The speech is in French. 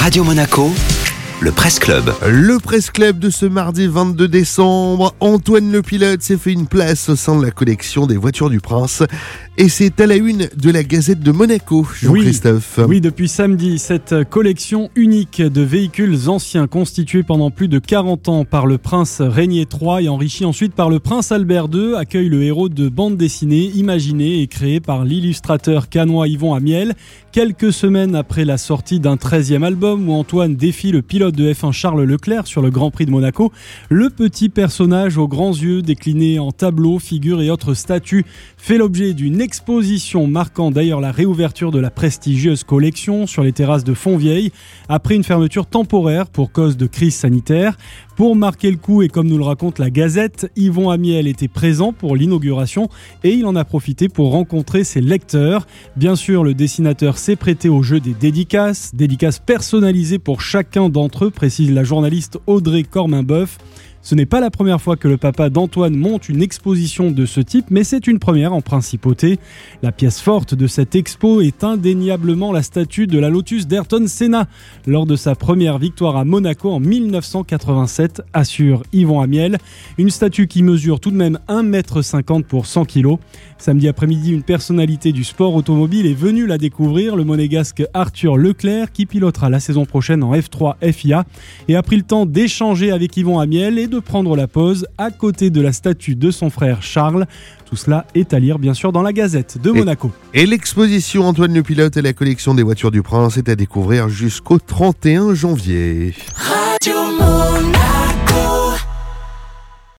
Radio Monaco, le Presse Club. Le Presse Club de ce mardi 22 décembre, Antoine Le Pilote s'est fait une place au sein de la collection des voitures du Prince. Et c'est à la une de la Gazette de Monaco, Jean-Christophe. Oui, oui, depuis samedi, cette collection unique de véhicules anciens constituée pendant plus de 40 ans par le prince Régnier III et enrichi ensuite par le prince Albert II accueille le héros de bande dessinée imaginé et créé par l'illustrateur canois Yvon Amiel. Quelques semaines après la sortie d'un 13e album où Antoine défie le pilote de F1 Charles Leclerc sur le Grand Prix de Monaco, le petit personnage aux grands yeux décliné en tableaux, figures et autres statues fait l'objet d'une exposition marquant d'ailleurs la réouverture de la prestigieuse collection sur les terrasses de Fontvieille après une fermeture temporaire pour cause de crise sanitaire. Pour marquer le coup et comme nous le raconte la Gazette, Yvon Amiel était présent pour l'inauguration et il en a profité pour rencontrer ses lecteurs. Bien sûr, le dessinateur s'est prêté au jeu des dédicaces, dédicaces personnalisées pour chacun d'entre précise la journaliste Audrey Corminboeuf. Ce n'est pas la première fois que le papa d'Antoine monte une exposition de ce type, mais c'est une première en principauté. La pièce forte de cette expo est indéniablement la statue de la Lotus d'Ayrton Senna lors de sa première victoire à Monaco en 1987, assure Yvon Amiel. Une statue qui mesure tout de même 1m50 pour 100 kg. Samedi après-midi, une personnalité du sport automobile est venue la découvrir, le monégasque Arthur Leclerc, qui pilotera la saison prochaine en F3 FIA, et a pris le temps d'échanger avec Yvon Amiel et de prendre la pause à côté de la statue de son frère Charles. Tout cela est à lire bien sûr dans la Gazette de Monaco. Et, et l'exposition Antoine le Pilote et la collection des voitures du Prince est à découvrir jusqu'au 31 janvier. Radio